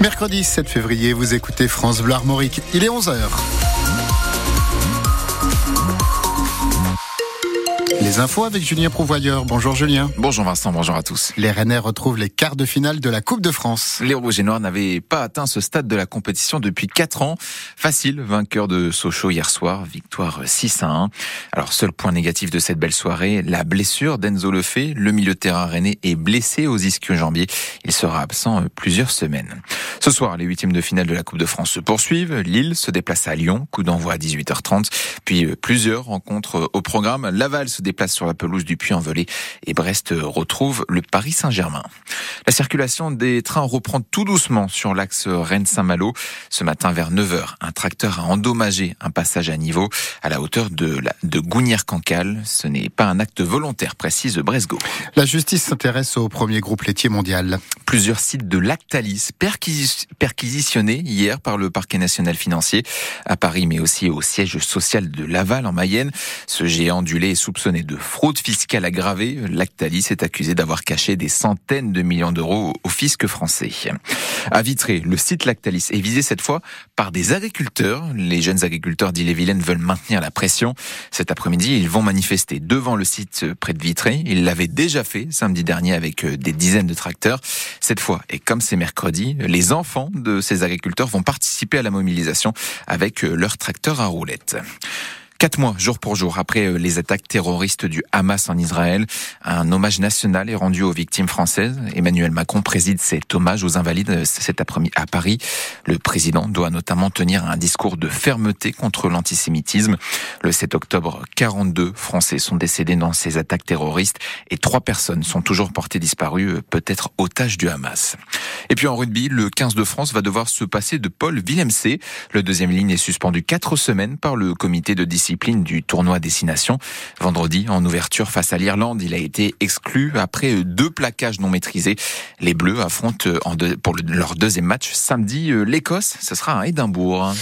Mercredi 7 février, vous écoutez France Bleu Armorique. Il est 11h. Infos avec Julien Prouvoyeur. Bonjour Julien. Bonjour Vincent, bonjour à tous. Les Rennais retrouvent les quarts de finale de la Coupe de France. Les Rouges et Noirs n'avaient pas atteint ce stade de la compétition depuis 4 ans. Facile, vainqueur de Sochaux hier soir, victoire 6 à 1. Alors seul point négatif de cette belle soirée, la blessure d'Enzo Lefebvre, le milieu de terrain rennais est blessé aux ischio-jambiers. Il sera absent plusieurs semaines. Ce soir, les huitièmes de finale de la Coupe de France se poursuivent. Lille se déplace à Lyon, coup d'envoi à 18h30. Puis plusieurs rencontres au programme. Laval se déplace sur la pelouse du Puy-en-Velay et Brest retrouve le Paris Saint-Germain. La circulation des trains reprend tout doucement sur l'axe Rennes-Saint-Malo. Ce matin vers 9h, un tracteur a endommagé un passage à niveau à la hauteur de, la, de Gougnières-Cancale. Ce n'est pas un acte volontaire, précise Bresgo. La justice s'intéresse au premier groupe laitier mondial. Plusieurs sites de Lactalis perquisitionnés hier par le parquet national financier à Paris, mais aussi au siège social de Laval en Mayenne. Ce géant du lait est soupçonné de fraude fiscale aggravée, Lactalis est accusé d'avoir caché des centaines de millions d'euros au fisc français. À Vitré, le site Lactalis est visé cette fois par des agriculteurs. Les jeunes agriculteurs d'Ille-et-Vilaine veulent maintenir la pression. Cet après-midi, ils vont manifester devant le site près de Vitré. Ils l'avaient déjà fait samedi dernier avec euh, des dizaines de tracteurs. Cette fois, et comme c'est mercredi, les enfants de ces agriculteurs vont participer à la mobilisation avec euh, leurs tracteurs à roulettes. Quatre mois, jour pour jour, après euh, les attaques terroristes du Hamas en Israël, un hommage national est rendu aux victimes françaises. Emmanuel Macron préside cet hommage aux invalides euh, cet après-midi à Paris. Le président doit notamment tenir un discours de fermeté contre l'antisémitisme. Le 7 octobre, 42 Français sont décédés dans ces attaques terroristes et trois personnes sont toujours portées disparues, euh, peut-être otages du Hamas. Et puis en rugby, le 15 de France va devoir se passer de Paul Villemc. Le deuxième ligne est suspendu quatre semaines par le comité de discipline discipline du tournoi Destination. Vendredi, en ouverture face à l'Irlande, il a été exclu après deux plaquages non maîtrisés. Les Bleus affrontent en pour leur deuxième match samedi l'Écosse. Ce sera à Édimbourg.